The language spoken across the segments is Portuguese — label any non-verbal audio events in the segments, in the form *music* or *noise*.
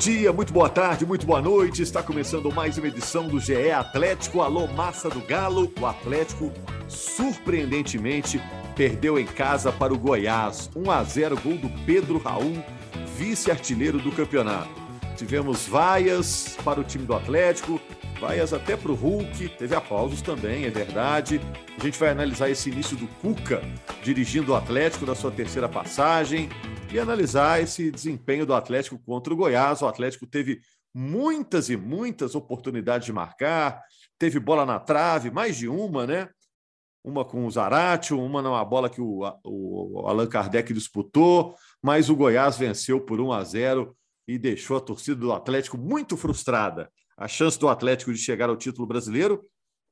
Dia, muito boa tarde, muito boa noite. Está começando mais uma edição do GE Atlético. Alô, massa do Galo. O Atlético, surpreendentemente, perdeu em casa para o Goiás. 1 a 0 gol do Pedro Raul, vice-artilheiro do campeonato. Tivemos vaias para o time do Atlético, vaias até para o Hulk, teve aplausos também, é verdade. A gente vai analisar esse início do Cuca dirigindo o Atlético na sua terceira passagem e analisar esse desempenho do Atlético contra o Goiás. O Atlético teve muitas e muitas oportunidades de marcar, teve bola na trave, mais de uma, né? Uma com o Zaratio, uma numa bola que o, o Allan Kardec disputou, mas o Goiás venceu por 1 a 0 e deixou a torcida do Atlético muito frustrada. A chance do Atlético de chegar ao título brasileiro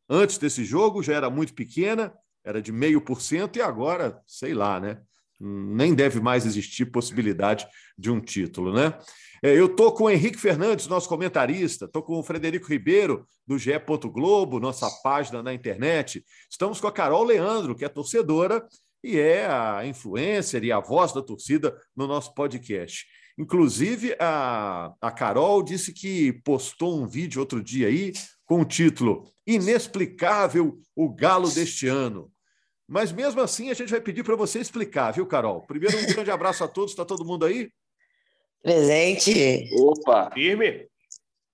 antes desse jogo já era muito pequena, era de meio por cento, e agora, sei lá, né? Nem deve mais existir possibilidade de um título, né? É, eu estou com o Henrique Fernandes, nosso comentarista, estou com o Frederico Ribeiro, do GE. Globo, nossa página na internet. Estamos com a Carol Leandro, que é torcedora e é a influencer e a voz da torcida no nosso podcast. Inclusive, a, a Carol disse que postou um vídeo outro dia aí com o título Inexplicável o Galo deste ano. Mas mesmo assim, a gente vai pedir para você explicar, viu, Carol? Primeiro, um grande abraço a todos. Está todo mundo aí? Presente. Opa! Firme.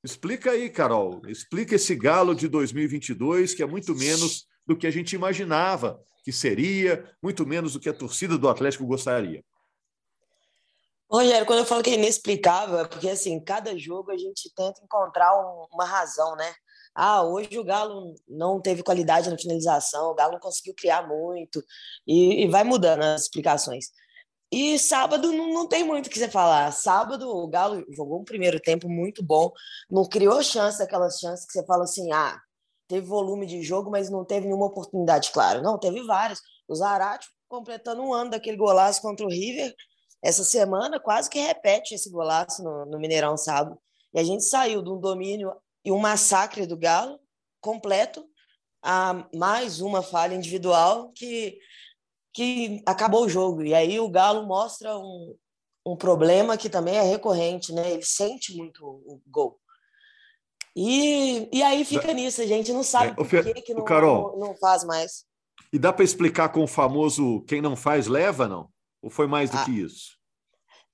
Explica aí, Carol. Explica esse galo de 2022, que é muito menos do que a gente imaginava que seria, muito menos do que a torcida do Atlético gostaria. Rogério, quando eu falo que é inexplicável, é porque assim, cada jogo a gente tenta encontrar um, uma razão, né? Ah, hoje o Galo não teve qualidade na finalização, o Galo não conseguiu criar muito, e, e vai mudando as explicações. E sábado não, não tem muito o que você falar. Sábado o Galo jogou um primeiro tempo muito bom, não criou chance, aquelas chances que você fala assim, ah, teve volume de jogo, mas não teve nenhuma oportunidade, claro. Não, teve várias. O Zarate completando um ano daquele golaço contra o River, essa semana quase que repete esse golaço no, no Mineirão sábado. E a gente saiu de um domínio e um massacre do Galo completo a mais uma falha individual que, que acabou o jogo. E aí o Galo mostra um, um problema que também é recorrente, né? Ele sente muito o gol. E, e aí fica nisso, a gente não sabe é, por que, que não, Carol, não, não faz mais. E dá para explicar com o famoso quem não faz leva, não? Ou foi mais do ah, que isso?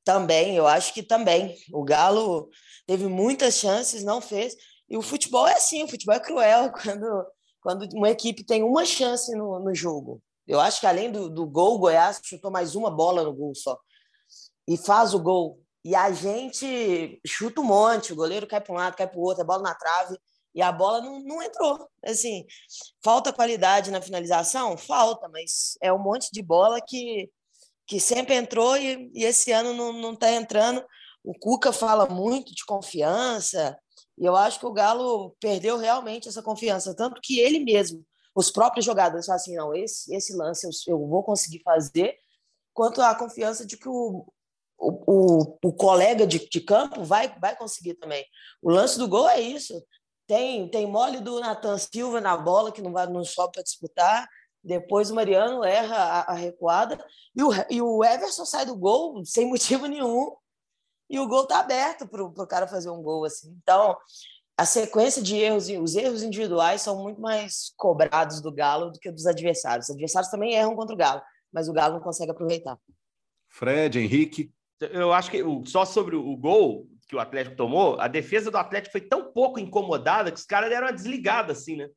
Também, eu acho que também. O Galo teve muitas chances, não fez. E o futebol é assim, o futebol é cruel *laughs* quando, quando uma equipe tem uma chance no, no jogo. Eu acho que além do, do gol, o Goiás chutou mais uma bola no gol só. E faz o gol. E a gente chuta um monte, o goleiro cai para um lado, cai para o outro, a bola na trave, e a bola não, não entrou. Assim, falta qualidade na finalização? Falta, mas é um monte de bola que, que sempre entrou e, e esse ano não está entrando. O Cuca fala muito de confiança, e eu acho que o Galo perdeu realmente essa confiança, tanto que ele mesmo, os próprios jogadores falam assim, não, esse, esse lance eu, eu vou conseguir fazer, quanto a confiança de que o, o, o, o colega de, de, campo vai, vai conseguir também. O lance do gol é isso. Tem, tem mole do Nathan Silva na bola, que não, vai, não sobe para disputar. Depois o Mariano erra a, a recuada. E o, e o Everson sai do gol sem motivo nenhum e o gol tá aberto para o cara fazer um gol assim. Então, a sequência de erros e os erros individuais são muito mais cobrados do Galo do que dos adversários. Os adversários também erram contra o Galo, mas o Galo não consegue aproveitar. Fred, Henrique. Eu acho que só sobre o gol que o Atlético tomou, a defesa do Atlético foi tão pouco incomodada que os caras deram uma desligada assim, né?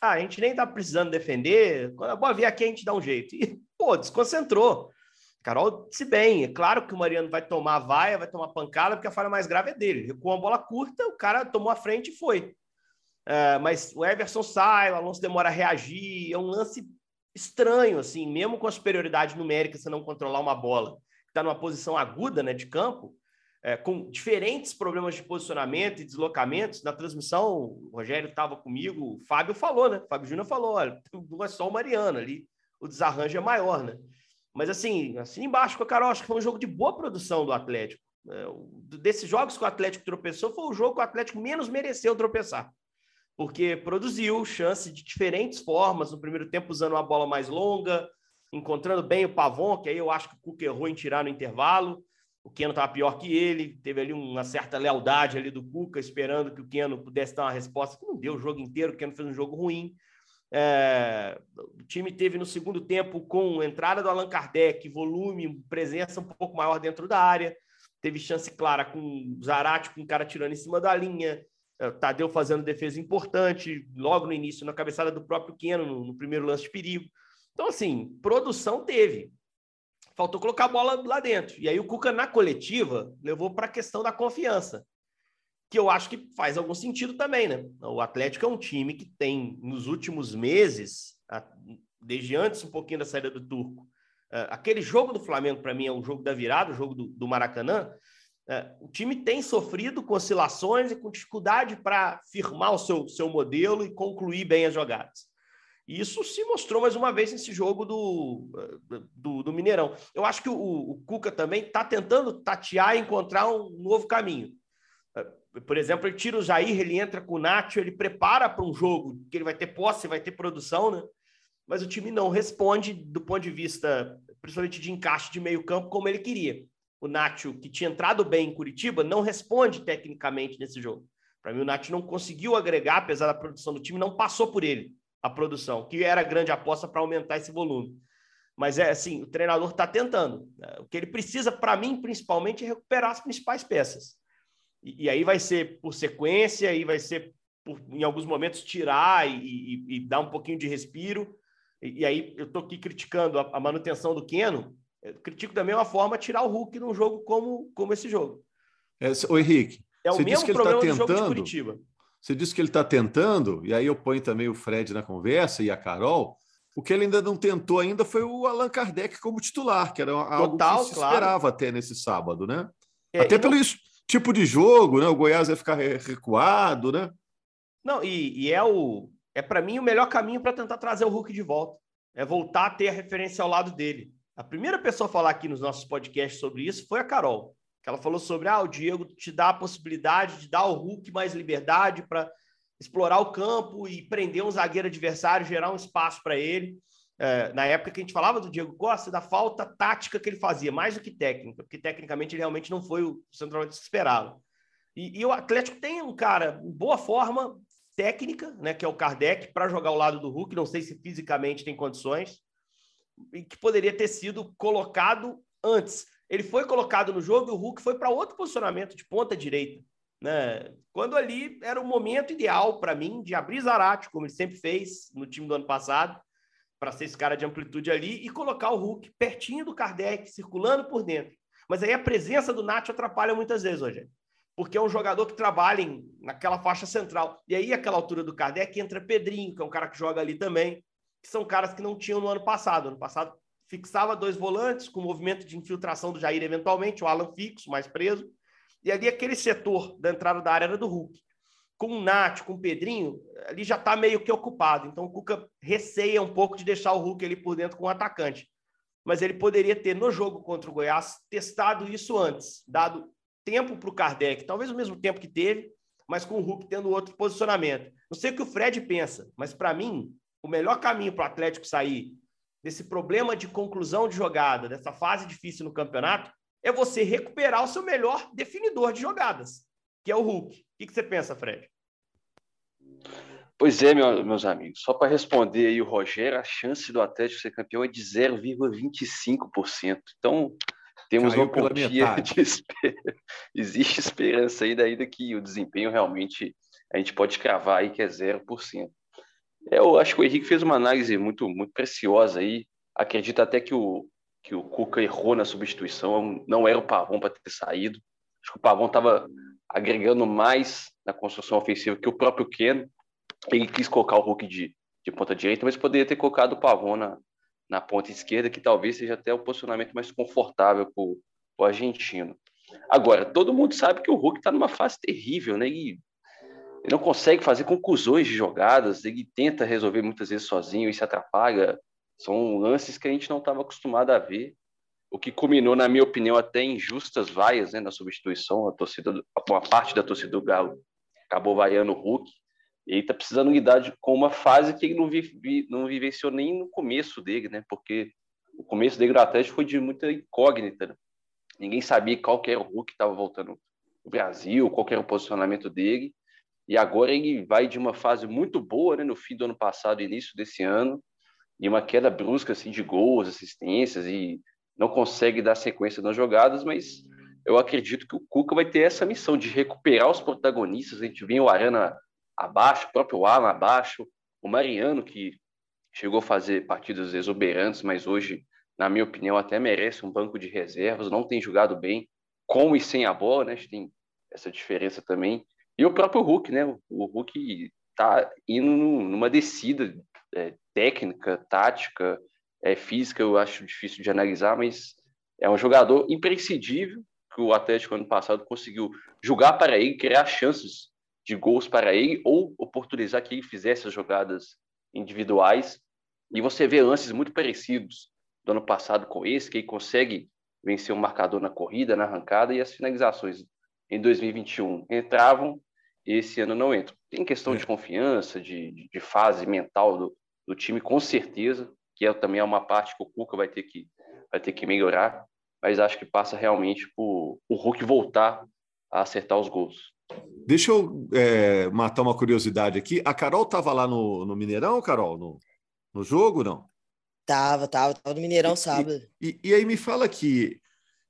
Ah, a gente nem tá precisando defender, quando a bola vier aqui a gente dá um jeito. E, pô, desconcentrou. Carol se bem, é claro que o Mariano vai tomar vaia, vai tomar pancada, porque a falha mais grave é dele. Com a bola curta, o cara tomou a frente e foi. É, mas o Everson sai, o Alonso demora a reagir, é um lance estranho, assim, mesmo com a superioridade numérica, você não controlar uma bola que está numa posição aguda né, de campo, é, com diferentes problemas de posicionamento e deslocamentos. Na transmissão, o Rogério estava comigo, o Fábio falou, né? O Fábio Júnior falou: olha, não *laughs* é só o Mariano ali, o desarranjo é maior, né? Mas assim, assim embaixo com a Carol, acho que foi um jogo de boa produção do Atlético. É, desses jogos que o Atlético tropeçou, foi o jogo que o Atlético menos mereceu tropeçar. Porque produziu chance de diferentes formas, no primeiro tempo usando uma bola mais longa, encontrando bem o Pavon, que aí eu acho que o Cuca errou em tirar no intervalo. O Keno estava pior que ele, teve ali uma certa lealdade ali do Cuca, esperando que o Keno pudesse dar uma resposta, que não deu o jogo inteiro, o Keno fez um jogo ruim. É, o time teve no segundo tempo, com entrada do Allan Kardec, volume, presença um pouco maior dentro da área. Teve chance clara com Zarate, com o cara tirando em cima da linha. É, Tadeu fazendo defesa importante, logo no início, na cabeçada do próprio Keno, no, no primeiro lance de perigo. Então, assim, produção teve. Faltou colocar a bola lá dentro. E aí o Cuca, na coletiva, levou para a questão da confiança, que eu acho que faz algum sentido também, né? O Atlético é um time que tem, nos últimos meses, desde antes um pouquinho da saída do Turco, é, aquele jogo do Flamengo, para mim, é o jogo da virada, o jogo do, do Maracanã. É, o time tem sofrido com oscilações e com dificuldade para firmar o seu, seu modelo e concluir bem as jogadas. E isso se mostrou mais uma vez nesse jogo do, do, do Mineirão. Eu acho que o, o Cuca também está tentando tatear e encontrar um novo caminho. Por exemplo, ele tira o Jair, ele entra com o Nacho, ele prepara para um jogo que ele vai ter posse, vai ter produção, né? Mas o time não responde do ponto de vista, principalmente de encaixe de meio campo, como ele queria. O Nacho, que tinha entrado bem em Curitiba, não responde tecnicamente nesse jogo. Para mim, o Nacho não conseguiu agregar, apesar da produção do time, não passou por ele a produção, que era a grande aposta para aumentar esse volume. Mas é assim, o treinador está tentando. O que ele precisa, para mim, principalmente, é recuperar as principais peças. E, e, aí vai ser por sequência, aí vai ser por, em alguns momentos, tirar e, e, e dar um pouquinho de respiro. E, aí eu estou aqui criticando a, a, manutenção do Keno. Eu critico também uma forma de tirar o Hulk num jogo como, como esse jogo. É, o Henrique, é o mesmo tá problema tá tentando, do jogo de Curitiba. Você disse que ele está tentando, e aí eu ponho também o Fred na conversa e a Carol. O que ele ainda não tentou ainda foi o Allan Kardec como titular, que era algo Total, que se claro. esperava até nesse sábado, né? É, até pelo não... tipo de jogo, né? O Goiás ia ficar recuado, né? Não, e, e é o é para mim o melhor caminho para tentar trazer o Hulk de volta. É voltar a ter a referência ao lado dele. A primeira pessoa a falar aqui nos nossos podcasts sobre isso foi a Carol que ela falou sobre ah, o Diego te dá a possibilidade de dar ao Hulk mais liberdade para explorar o campo e prender um zagueiro adversário, gerar um espaço para ele. É, na época que a gente falava do Diego Costa, da falta tática que ele fazia, mais do que técnica, porque tecnicamente ele realmente não foi o centroavante que se esperava. E, e, o Atlético tem um cara em boa forma técnica, né, que é o Kardec, para jogar ao lado do Hulk, não sei se fisicamente tem condições, e que poderia ter sido colocado antes ele foi colocado no jogo e o Hulk foi para outro posicionamento de ponta direita. Né? Quando ali era o momento ideal para mim de abrir Zarate, como ele sempre fez no time do ano passado, para ser esse cara de amplitude ali e colocar o Hulk pertinho do Kardec, circulando por dentro. Mas aí a presença do Nath atrapalha muitas vezes, Rogério. Porque é um jogador que trabalha em, naquela faixa central. E aí, aquela altura do Kardec, entra Pedrinho, que é um cara que joga ali também, que são caras que não tinham no ano passado. Ano passado fixava dois volantes, com movimento de infiltração do Jair, eventualmente, o Alan fixo, mais preso. E ali aquele setor da entrada da área era do Hulk. Com o Nath, com o Pedrinho, ali já está meio que ocupado. Então o Cuca receia um pouco de deixar o Hulk ali por dentro com o atacante. Mas ele poderia ter, no jogo contra o Goiás, testado isso antes, dado tempo para o Kardec, talvez o mesmo tempo que teve, mas com o Hulk tendo outro posicionamento. Não sei o que o Fred pensa, mas para mim, o melhor caminho para o Atlético sair desse problema de conclusão de jogada, dessa fase difícil no campeonato, é você recuperar o seu melhor definidor de jogadas, que é o Hulk. O que, você pensa, Fred? Pois é, meu, meus amigos. Só para responder aí o Rogério, a chance do Atlético ser campeão é de 0,25%. Então, temos Caiu uma quantia de esperança. *laughs* Existe esperança ainda, ainda que o desempenho realmente a gente pode cravar aí que é 0%. É, eu acho que o Henrique fez uma análise muito, muito preciosa aí. Acredito até que o, que o Cuca errou na substituição. Não era o Pavão para ter saído. Acho que o Pavão estava agregando mais na construção ofensiva que o próprio Ken. Ele quis colocar o Hulk de, de ponta direita, mas poderia ter colocado o Pavão na, na ponta esquerda, que talvez seja até o posicionamento mais confortável para o argentino. Agora, todo mundo sabe que o Hulk está numa fase terrível, né? E ele não consegue fazer conclusões de jogadas, ele tenta resolver muitas vezes sozinho e se atrapalha. São lances que a gente não estava acostumado a ver, o que culminou, na minha opinião, até em justas vaias né, na substituição. A torcida, uma parte da torcida do Galo acabou vaiando o Hulk. E ele está precisando lidar com uma fase que ele não, vive, não vivenciou nem no começo dele, né? Porque o começo dele no Atlético foi de muita incógnita. Né? Ninguém sabia qual que era o Hulk que estava voltando no Brasil, qual era o posicionamento dele. E agora ele vai de uma fase muito boa, né, no fim do ano passado, início desse ano, e uma queda brusca assim de gols, assistências e não consegue dar sequência nas jogadas, mas eu acredito que o Cuca vai ter essa missão de recuperar os protagonistas. A gente viu o Arana abaixo, o próprio Alan abaixo, o Mariano que chegou a fazer partidas exuberantes, mas hoje, na minha opinião, até merece um banco de reservas, não tem jogado bem com e sem a bola, né? A gente tem essa diferença também. E o próprio Hulk, né? O Hulk está indo numa descida é, técnica, tática, é, física, eu acho difícil de analisar, mas é um jogador imprescindível que o Atlético ano passado conseguiu jogar para ele, criar chances de gols para ele ou oportunizar que ele fizesse as jogadas individuais. E você vê lances muito parecidos do ano passado com esse, que ele consegue vencer o um marcador na corrida, na arrancada e as finalizações em 2021 entravam esse ano não entra. Tem questão de é. confiança, de, de fase mental do, do time, com certeza, que é, também é uma parte que o Cuca vai ter que, vai ter que melhorar, mas acho que passa realmente por o Hulk voltar a acertar os gols. Deixa eu é, matar uma curiosidade aqui. A Carol estava lá no, no Mineirão, Carol, no, no jogo, não? Tava, tava, tava no Mineirão e, sábado. E, e, aí me fala aqui,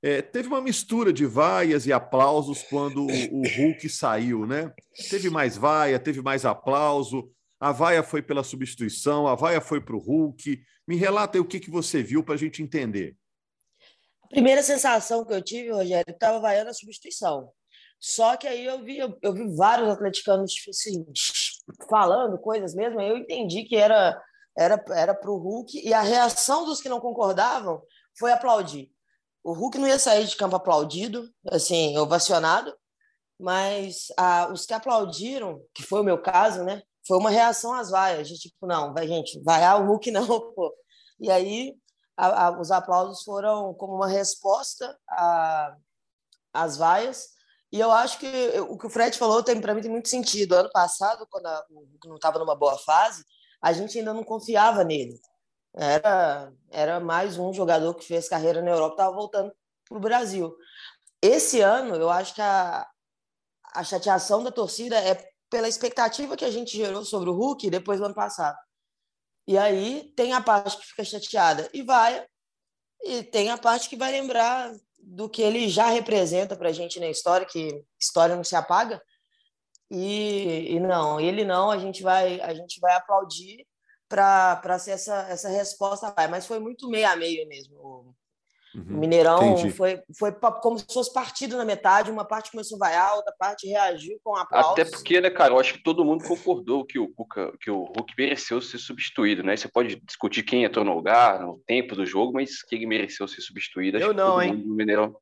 é, teve uma mistura de vaias e aplausos quando o, Hulk saiu, né? Teve mais vaia, teve mais aplauso. A vaia foi pela substituição, a vaia foi para o Hulk. Me relata aí o que, que você viu para a gente entender. A primeira sensação que eu tive, Rogério, estava vaiando a substituição. Só que aí eu vi, eu, eu vi vários atleticanos tipo assim, falando coisas mesmo, eu entendi que era era era para o Hulk e a reação dos que não concordavam foi aplaudir. O Hulk não ia sair de campo aplaudido, assim, ovacionado, mas os que aplaudiram, que foi o meu caso, né? Foi uma reação às vaias, de tipo, não, vai, gente, vaiar o Hulk não, *laughs* pô. E aí a, a, os aplausos foram como uma resposta às vaias. E eu acho que o que o Fred falou tem para mim tem muito sentido. Ano passado, quando a, o Hulk não estava numa boa fase, a gente ainda não confiava nele. Era, era mais um jogador que fez carreira na Europa, estava voltando para o Brasil. Esse ano, eu acho que a, a chateação da torcida é pela expectativa que a gente gerou sobre o Hulk depois do ano passado. E aí tem a parte que fica chateada e vai, e tem a parte que vai lembrar do que ele já representa para a gente na história, que história não se apaga. E, e não, ele não, a gente vai, a gente vai aplaudir para ser essa, essa resposta. Mas foi muito meio a meio mesmo. Uhum, o Mineirão foi, foi como se fosse partido na metade, uma parte começou a vaiar, outra parte reagiu com aplausos. Até porque, né, cara, eu acho que todo mundo concordou que o, Cuca, que o Hulk mereceu ser substituído, né? Você pode discutir quem entrou no lugar, no tempo do jogo, mas que ele mereceu ser substituído. Acho eu não, hein? Mineirão.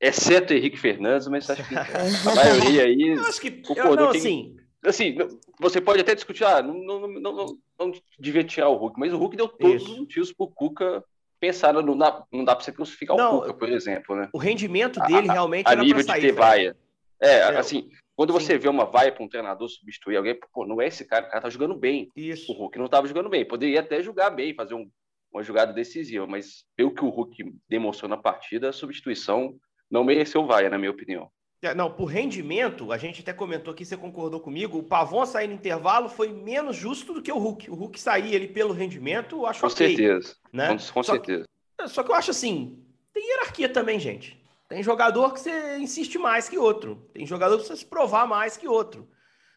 Exceto Henrique Fernandes, mas acho que *laughs* a maioria aí eu acho que, concordou eu, não, que assim, assim, você pode até discutir, ah, não, não, não, não, não devia tirar o Hulk, mas o Hulk deu todos Isso. os motivos pro Cuca pensar, não dá, não dá para você crucificar não, o Cuca, por exemplo, né? O rendimento dele a, realmente a, a nível de ter vaia. É, é, assim, quando você Sim. vê uma vaia para um treinador substituir alguém, pô, não é esse cara, o cara tá jogando bem. Isso. O Hulk não estava jogando bem, poderia até jogar bem, fazer um, uma jogada decisiva, mas pelo que o Hulk demonstrou na partida, a substituição não mereceu vaia, na minha opinião. É, não, por rendimento, a gente até comentou aqui, você concordou comigo, o Pavon sair no intervalo foi menos justo do que o Hulk. O Hulk sair ele pelo rendimento, eu acho Com okay, certeza, né? com, com só certeza. Que, só que eu acho assim, tem hierarquia também, gente. Tem jogador que você insiste mais que outro. Tem jogador que você se provar mais que outro.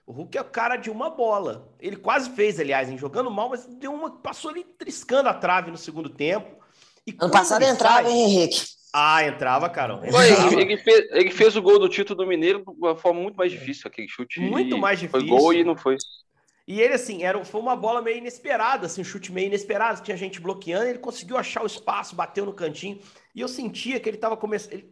O Hulk é o cara de uma bola. Ele quase fez, aliás, em jogando mal, mas deu uma passou ali triscando a trave no segundo tempo. E ano passado entrava, hein, Henrique? Ah, entrava, Carol. Entrava. Ele, fez, ele, fez, o gol do título do Mineiro de uma forma muito mais difícil, aquele chute. Muito mais difícil. Foi gol e não foi. E ele, assim, era, foi uma bola meio inesperada, assim, um chute meio inesperado. Tinha gente bloqueando, ele conseguiu achar o espaço, bateu no cantinho. E eu sentia que ele estava começando.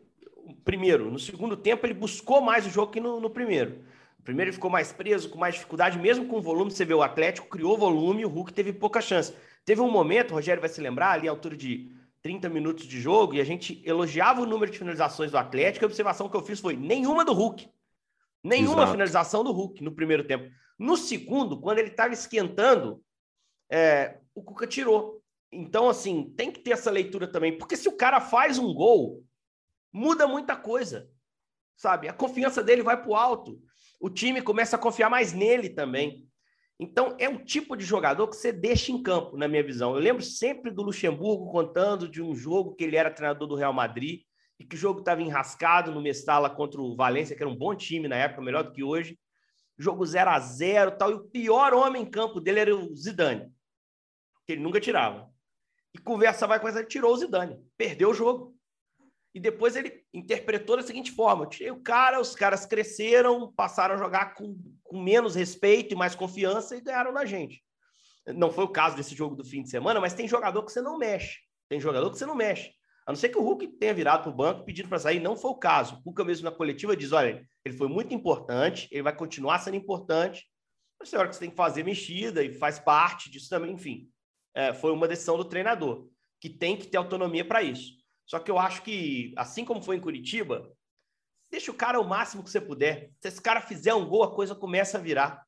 primeiro. No segundo tempo, ele buscou mais o jogo que no, no primeiro. Primeiro, ele ficou mais preso, com mais dificuldade, mesmo com volume. Você vê o Atlético criou volume o Hulk teve pouca chance. Teve um momento, o Rogério vai se lembrar, ali à altura de 30 minutos de jogo, e a gente elogiava o número de finalizações do Atlético. A observação que eu fiz foi nenhuma do Hulk. Nenhuma Exato. finalização do Hulk no primeiro tempo. No segundo, quando ele estava esquentando, é, o Cuca tirou. Então, assim, tem que ter essa leitura também, porque se o cara faz um gol, muda muita coisa, sabe? A confiança dele vai para o alto, o time começa a confiar mais nele também. Então, é um tipo de jogador que você deixa em campo, na minha visão. Eu lembro sempre do Luxemburgo contando de um jogo que ele era treinador do Real Madrid e que o jogo estava enrascado no Mestala contra o Valência, que era um bom time na época, melhor do que hoje. Jogo 0 a 0 tal. E o pior homem em campo dele era o Zidane, que ele nunca tirava. E conversa vai com essa, ele tirou o Zidane, perdeu o jogo. E depois ele interpretou da seguinte forma: tirei o cara, os caras cresceram, passaram a jogar com, com menos respeito e mais confiança e ganharam na gente. Não foi o caso desse jogo do fim de semana, mas tem jogador que você não mexe. Tem jogador que você não mexe. A não ser que o Hulk tenha virado para o banco pedindo para sair, não foi o caso. O Hulk mesmo na coletiva diz: olha, ele foi muito importante, ele vai continuar sendo importante. Mas hora que você tem que fazer mexida e faz parte disso também, enfim. É, foi uma decisão do treinador, que tem que ter autonomia para isso. Só que eu acho que, assim como foi em Curitiba, deixa o cara o máximo que você puder. Se esse cara fizer um gol, a coisa começa a virar.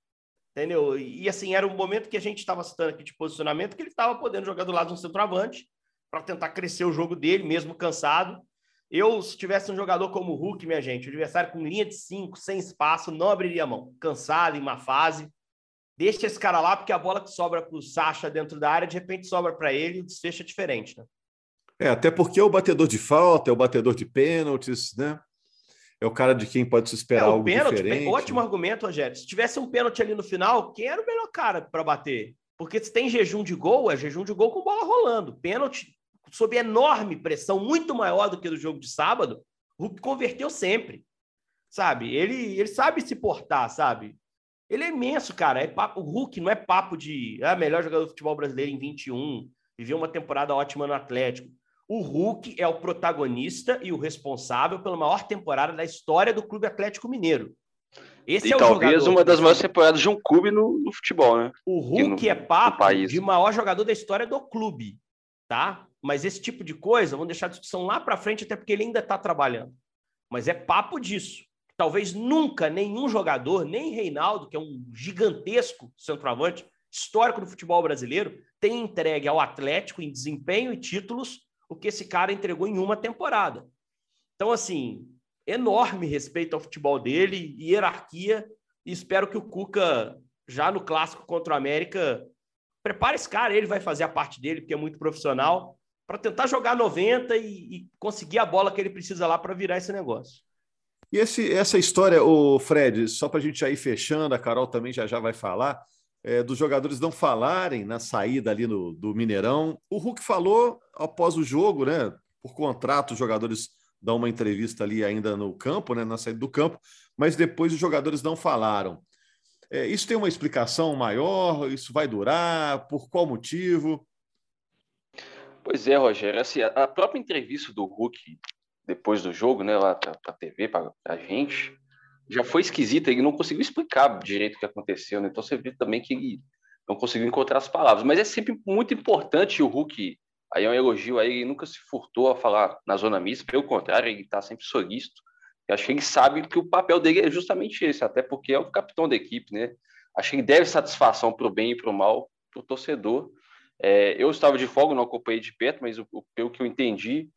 Entendeu? E assim, era um momento que a gente estava citando aqui de posicionamento, que ele estava podendo jogar do lado de um centroavante para tentar crescer o jogo dele, mesmo cansado. Eu, se tivesse um jogador como o Hulk, minha gente, adversário com linha de cinco, sem espaço, não abriria mão. Cansado, em uma fase. Deixa esse cara lá, porque a bola que sobra para o Sacha dentro da área, de repente sobra para ele e o desfecho é diferente, né? É, até porque é o batedor de falta, é o batedor de pênaltis, né? É o cara de quem pode se esperar é, algo pênalti, diferente. Ótimo argumento, Rogério. Se tivesse um pênalti ali no final, quem era o melhor cara para bater? Porque se tem jejum de gol, é jejum de gol com bola rolando. Pênalti sob enorme pressão, muito maior do que do jogo de sábado, o Hulk converteu sempre. Sabe? Ele, ele sabe se portar, sabe? Ele é imenso, cara. É papo, o Hulk não é papo de ah, melhor jogador do futebol brasileiro em 21, viveu uma temporada ótima no Atlético. O Hulk é o protagonista e o responsável pela maior temporada da história do Clube Atlético Mineiro. Esse e é talvez jogador, uma das maiores temporadas de um clube no, no futebol, né? O Hulk no, é papo de maior jogador da história do clube, tá? Mas esse tipo de coisa, vamos deixar a discussão lá para frente, até porque ele ainda está trabalhando. Mas é papo disso. Talvez nunca nenhum jogador, nem Reinaldo, que é um gigantesco centroavante, histórico do futebol brasileiro, tenha entregue ao Atlético em desempenho e títulos o que esse cara entregou em uma temporada. Então, assim, enorme respeito ao futebol dele, hierarquia, e espero que o Cuca, já no clássico contra o América, prepare esse cara, ele vai fazer a parte dele, porque é muito profissional, para tentar jogar 90 e, e, conseguir a bola que ele precisa lá para virar esse negócio. E esse, essa história, o Fred, só para a gente ir fechando, a Carol também já já vai falar, é, dos jogadores não falarem na saída ali no, do Mineirão. O Hulk falou após o jogo, né? Por contrato, os jogadores dão uma entrevista ali ainda no campo, né? Na saída do campo, mas depois os jogadores não falaram. É, isso tem uma explicação maior? Isso vai durar? Por qual motivo? Pois é, Rogério. Assim, a própria entrevista do Hulk depois do jogo, né, lá para a TV, para a gente, já foi esquisita, ele não conseguiu explicar direito o que aconteceu, né? Então você vê também que não conseguiu encontrar as palavras. Mas é sempre muito importante o Hulk, aí é um elogio aí, ele nunca se furtou a falar na zona mista, pelo contrário, ele está sempre solícito. Eu acho que ele sabe que o papel dele é justamente esse, até porque é o capitão da equipe, né? Acho que ele deve satisfação para o bem e para o mal para o torcedor. É, eu estava de folga, não acompanhei de perto, mas o, pelo que eu entendi,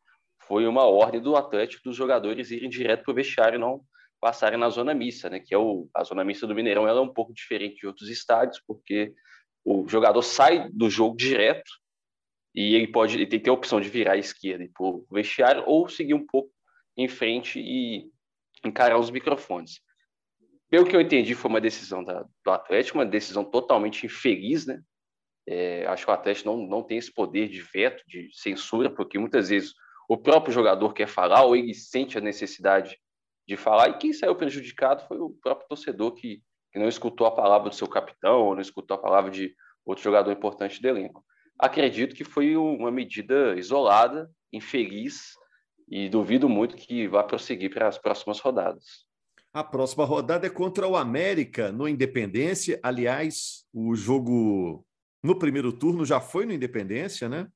foi uma ordem do Atlético dos jogadores irem direto para o vestiário, não passarem na zona mista, né? Que é o, a zona mista do Mineirão, ela é um pouco diferente de outros estádios, porque o jogador sai do jogo direto e ele pode ele tem ter a opção de virar à esquerda e para o vestiário ou seguir um pouco em frente e encarar os microfones. Pelo que eu entendi, foi uma decisão da, do Atlético, uma decisão totalmente infeliz, né? É, acho que o Atlético não, não tem esse poder de veto, de censura, porque muitas vezes o próprio jogador quer falar ou ele sente a necessidade de falar, e quem saiu prejudicado foi o próprio torcedor que, que não escutou a palavra do seu capitão, ou não escutou a palavra de outro jogador importante do elenco. Acredito que foi uma medida isolada, infeliz, e duvido muito que vá prosseguir para as próximas rodadas. A próxima rodada é contra o América no Independência. Aliás, o jogo no primeiro turno já foi no Independência, né?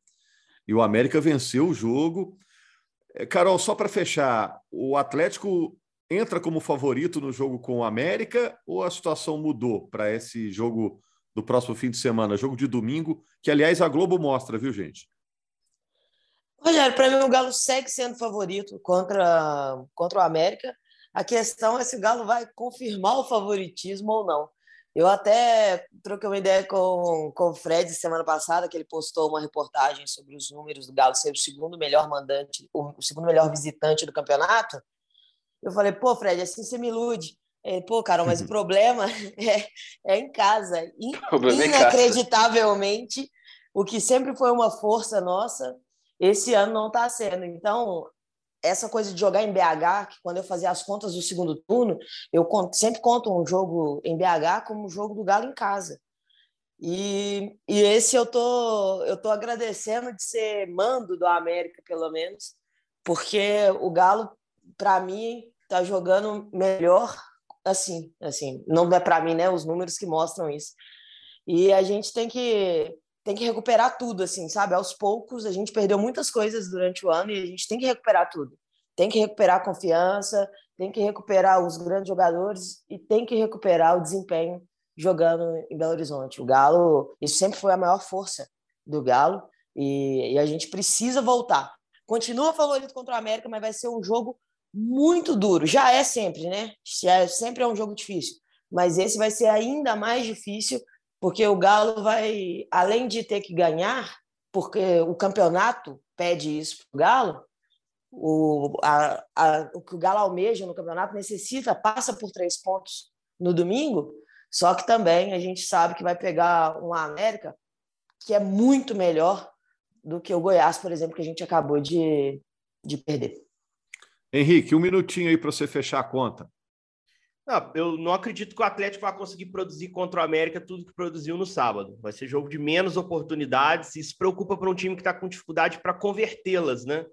E o América venceu o jogo. É, Carol, só para fechar, o Atlético entra como favorito no jogo com o América ou a situação mudou para esse jogo do próximo fim de semana, jogo de domingo, que aliás a Globo mostra, viu, gente? Rogério, para mim o Galo segue sendo favorito contra, contra o América. A questão é se o Galo vai confirmar o favoritismo ou não. Eu até troquei uma ideia com, com o Fred semana passada, que ele postou uma reportagem sobre os números do Galo ser o segundo melhor mandante, o segundo melhor visitante do campeonato. Eu falei, pô, Fred, assim você me ilude. Ele, pô, cara, mas o *laughs* problema *laughs* é, é em casa. In, é inacreditavelmente, casa. o que sempre foi uma força nossa, esse ano não está sendo. Então, essa coisa de jogar em BH, que quando eu fazia as contas do segundo turno, eu conto, sempre conto um jogo em BH como um jogo do Galo em casa. E, e esse eu tô, eu tô agradecendo de ser mando do América, pelo menos, porque o Galo, para mim, tá jogando melhor assim, assim, não é para mim, né, os números que mostram isso. E a gente tem que tem que recuperar tudo, assim, sabe? Aos poucos, a gente perdeu muitas coisas durante o ano e a gente tem que recuperar tudo. Tem que recuperar a confiança, tem que recuperar os grandes jogadores e tem que recuperar o desempenho jogando em Belo Horizonte. O Galo, isso sempre foi a maior força do Galo e, e a gente precisa voltar. Continua favorito contra o América, mas vai ser um jogo muito duro. Já é sempre, né? Já é, sempre é um jogo difícil. Mas esse vai ser ainda mais difícil porque o Galo vai, além de ter que ganhar, porque o campeonato pede isso para o Galo, o, o que o Galo almeja no campeonato necessita, passa por três pontos no domingo, só que também a gente sabe que vai pegar uma América que é muito melhor do que o Goiás, por exemplo, que a gente acabou de, de perder. Henrique, um minutinho aí para você fechar a conta. Não, eu não acredito que o Atlético vai conseguir produzir contra o América tudo que produziu no sábado. Vai ser jogo de menos oportunidades se preocupa para um time que está com dificuldade para convertê-las, né?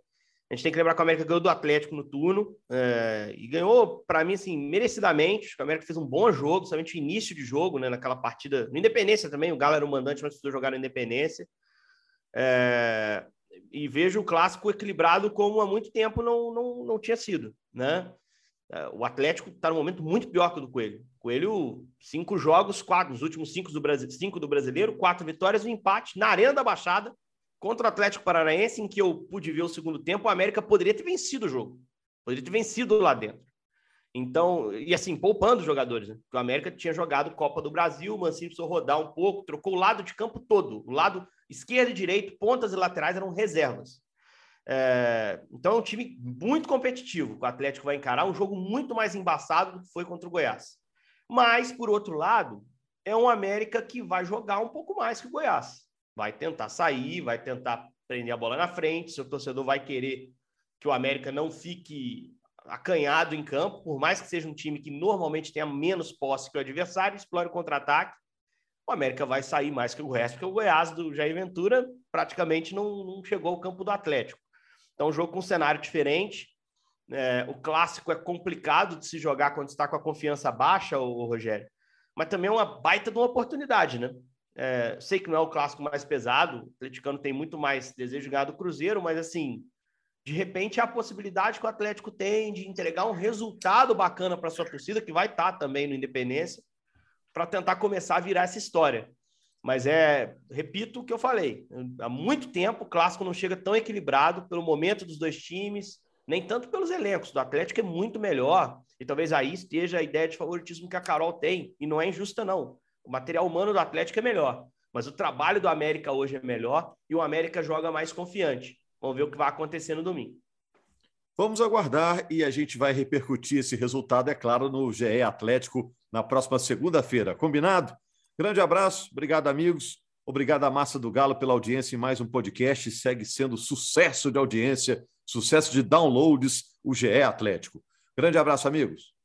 A gente tem que lembrar que o América ganhou do Atlético no turno é, e ganhou, para mim, assim, merecidamente. O América fez um bom jogo, somente início de jogo, né? Naquela partida, no Independência também, o Galo era o mandante, mas precisou jogar no Independência. É, e vejo o clássico equilibrado como há muito tempo não, não, não tinha sido, né? É, o Atlético está num momento muito pior que o do Coelho. Coelho, cinco jogos, quatro, os últimos cinco do, Brasil, cinco do brasileiro, quatro vitórias um empate na Arena da Baixada contra o Atlético Paranaense, em que eu pude ver o segundo tempo. O América poderia ter vencido o jogo, poderia ter vencido lá dentro. Então, e assim, poupando os jogadores, né? Porque o América tinha jogado Copa do Brasil, o Mancini precisou rodar um pouco, trocou o lado de campo todo. O lado esquerdo e direito, pontas e laterais eram reservas. É, então é um time muito competitivo. O Atlético vai encarar um jogo muito mais embaçado do que foi contra o Goiás. Mas, por outro lado, é um América que vai jogar um pouco mais que o Goiás. Vai tentar sair, vai tentar prender a bola na frente. Seu torcedor vai querer que o América não fique acanhado em campo, por mais que seja um time que normalmente tenha menos posse que o adversário, explore o contra-ataque. O América vai sair mais que o resto, porque o Goiás do Jair Ventura praticamente não, não chegou ao campo do Atlético. Então, um jogo com um cenário diferente. É, o clássico é complicado de se jogar quando está com a confiança baixa, o Rogério, mas também é uma baita de uma oportunidade, né? É, sei que não é o clássico mais pesado, o Atleticano tem muito mais desejo de ganhar do Cruzeiro, mas assim, de repente é a possibilidade que o Atlético tem de entregar um resultado bacana para sua torcida, que vai estar tá também no Independência, para tentar começar a virar essa história. Mas é, repito o que eu falei, há muito tempo o clássico não chega tão equilibrado pelo momento dos dois times, nem tanto pelos elencos. Do Atlético é muito melhor, e talvez aí esteja a ideia de favoritismo que a Carol tem, e não é injusta, não. O material humano do Atlético é melhor, mas o trabalho do América hoje é melhor e o América joga mais confiante. Vamos ver o que vai acontecer no domingo. Vamos aguardar e a gente vai repercutir esse resultado, é claro, no GE Atlético na próxima segunda-feira. Combinado? Grande abraço, obrigado, amigos. Obrigado à Massa do Galo pela audiência em mais um podcast. Segue sendo sucesso de audiência, sucesso de downloads, o GE Atlético. Grande abraço, amigos.